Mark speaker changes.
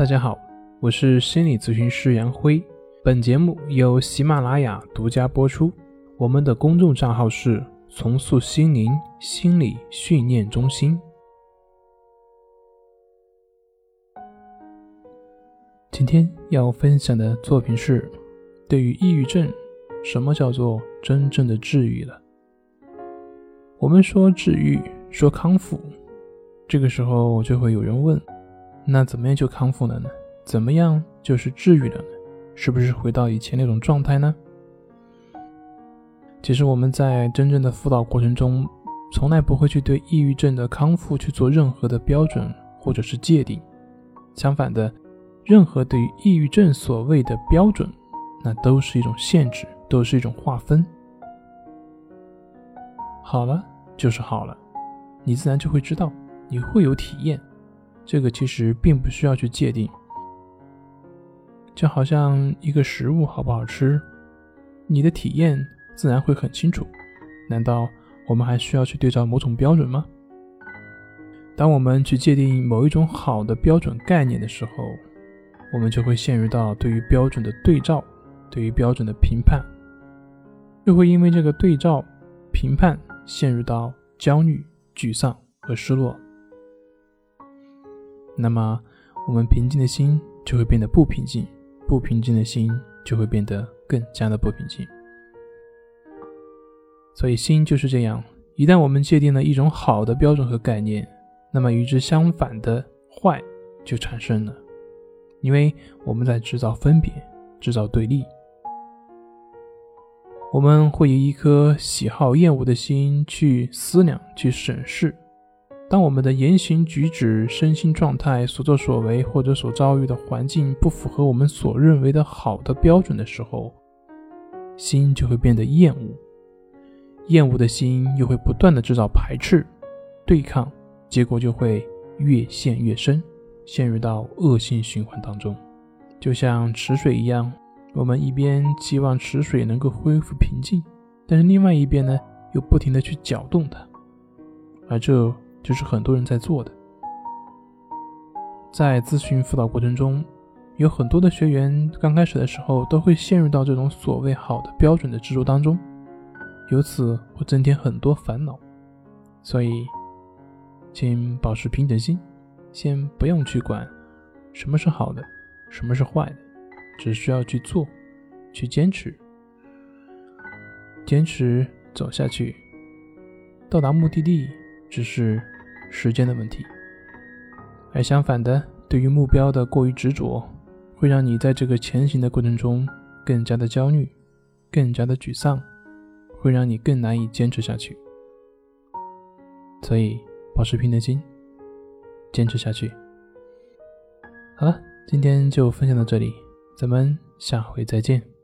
Speaker 1: 大家好，我是心理咨询师杨辉。本节目由喜马拉雅独家播出。我们的公众账号是“重塑心灵心理训练中心”。今天要分享的作品是：对于抑郁症，什么叫做真正的治愈了？我们说治愈，说康复，这个时候就会有人问。那怎么样就康复了呢？怎么样就是治愈了呢？是不是回到以前那种状态呢？其实我们在真正的辅导过程中，从来不会去对抑郁症的康复去做任何的标准或者是界定。相反的，任何对于抑郁症所谓的标准，那都是一种限制，都是一种划分。好了就是好了，你自然就会知道，你会有体验。这个其实并不需要去界定，就好像一个食物好不好吃，你的体验自然会很清楚。难道我们还需要去对照某种标准吗？当我们去界定某一种好的标准概念的时候，我们就会陷入到对于标准的对照，对于标准的评判，就会因为这个对照、评判陷入到焦虑、沮丧和失落。那么，我们平静的心就会变得不平静，不平静的心就会变得更加的不平静。所以，心就是这样，一旦我们界定了一种好的标准和概念，那么与之相反的坏就产生了，因为我们在制造分别，制造对立。我们会以一颗喜好厌恶的心去思量，去审视。当我们的言行举止、身心状态、所作所为或者所遭遇的环境不符合我们所认为的好的标准的时候，心就会变得厌恶，厌恶的心又会不断的制造排斥、对抗，结果就会越陷越深，陷入到恶性循环当中。就像池水一样，我们一边期望池水能够恢复平静，但是另外一边呢，又不停的去搅动它，而这。就是很多人在做的，在咨询辅导过程中，有很多的学员刚开始的时候都会陷入到这种所谓好的标准的执着当中，由此会增添很多烦恼。所以，请保持平等心，先不用去管什么是好的，什么是坏的，只需要去做，去坚持，坚持走下去，到达目的地。只是时间的问题，而相反的，对于目标的过于执着，会让你在这个前行的过程中更加的焦虑，更加的沮丧，会让你更难以坚持下去。所以，保持平等心，坚持下去。好了，今天就分享到这里，咱们下回再见。